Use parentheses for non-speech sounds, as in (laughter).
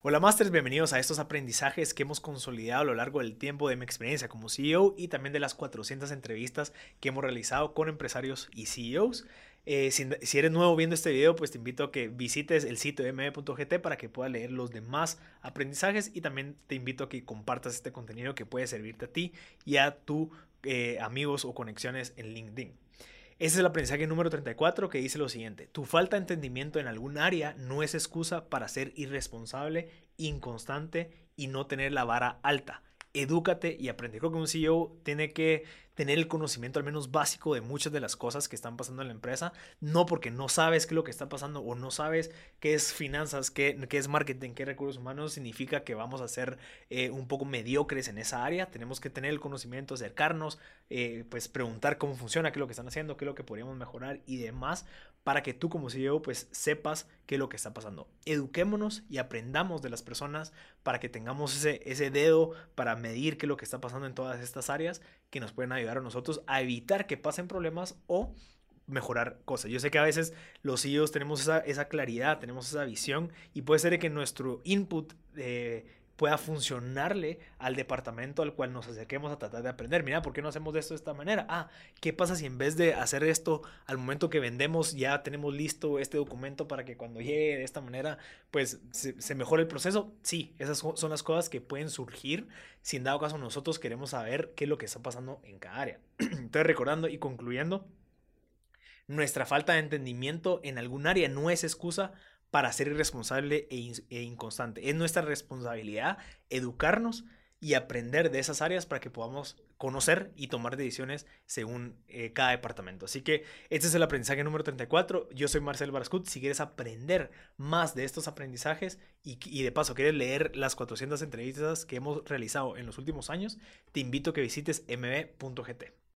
Hola Masters, bienvenidos a estos aprendizajes que hemos consolidado a lo largo del tiempo de mi experiencia como CEO y también de las 400 entrevistas que hemos realizado con empresarios y CEOs. Eh, si, eres nuevo viendo este video, pues te invito a que visites el sitio de me.gt para que puedas leer los demás aprendizajes y también te invito a que compartas este contenido que puede servirte a ti y a tus eh, amigos o conexiones en LinkedIn. Ese es el aprendizaje número 34 que dice lo siguiente, tu falta de entendimiento en algún área no es excusa para ser irresponsable, inconstante y no tener la vara alta edúcate y aprende. Creo que un CEO tiene que tener el conocimiento al menos básico de muchas de las cosas que están pasando en la empresa, no porque no sabes qué es lo que está pasando o no sabes qué es finanzas, qué, qué es marketing, qué recursos humanos, significa que vamos a ser eh, un poco mediocres en esa área. Tenemos que tener el conocimiento, acercarnos, eh, pues preguntar cómo funciona, qué es lo que están haciendo, qué es lo que podríamos mejorar y demás para que tú como CEO pues sepas qué es lo que está pasando. Eduquémonos y aprendamos de las personas para que tengamos ese, ese dedo para medir qué es lo que está pasando en todas estas áreas que nos pueden ayudar a nosotros a evitar que pasen problemas o mejorar cosas. Yo sé que a veces los CEOs tenemos esa, esa claridad, tenemos esa visión y puede ser que nuestro input eh, pueda funcionarle al departamento al cual nos acerquemos a tratar de aprender. Mira, ¿por qué no hacemos esto de esta manera? Ah, ¿qué pasa si en vez de hacer esto al momento que vendemos ya tenemos listo este documento para que cuando llegue de esta manera pues se, mejore el proceso? Sí, esas son las cosas que pueden surgir si en dado caso nosotros queremos saber qué es lo que está pasando en cada área. (clears throat) Entonces recordando y concluyendo, nuestra falta de entendimiento en algún área no es excusa para ser irresponsable e, e, inconstante. Es nuestra responsabilidad educarnos y aprender de esas áreas para que podamos conocer y tomar decisiones según eh, cada departamento. Así que este es el aprendizaje número 34. Yo soy Marcel Barascut. Si quieres aprender más de estos aprendizajes y, y, de paso quieres leer las 400 entrevistas que hemos realizado en los últimos años, te invito a que visites mb.gt.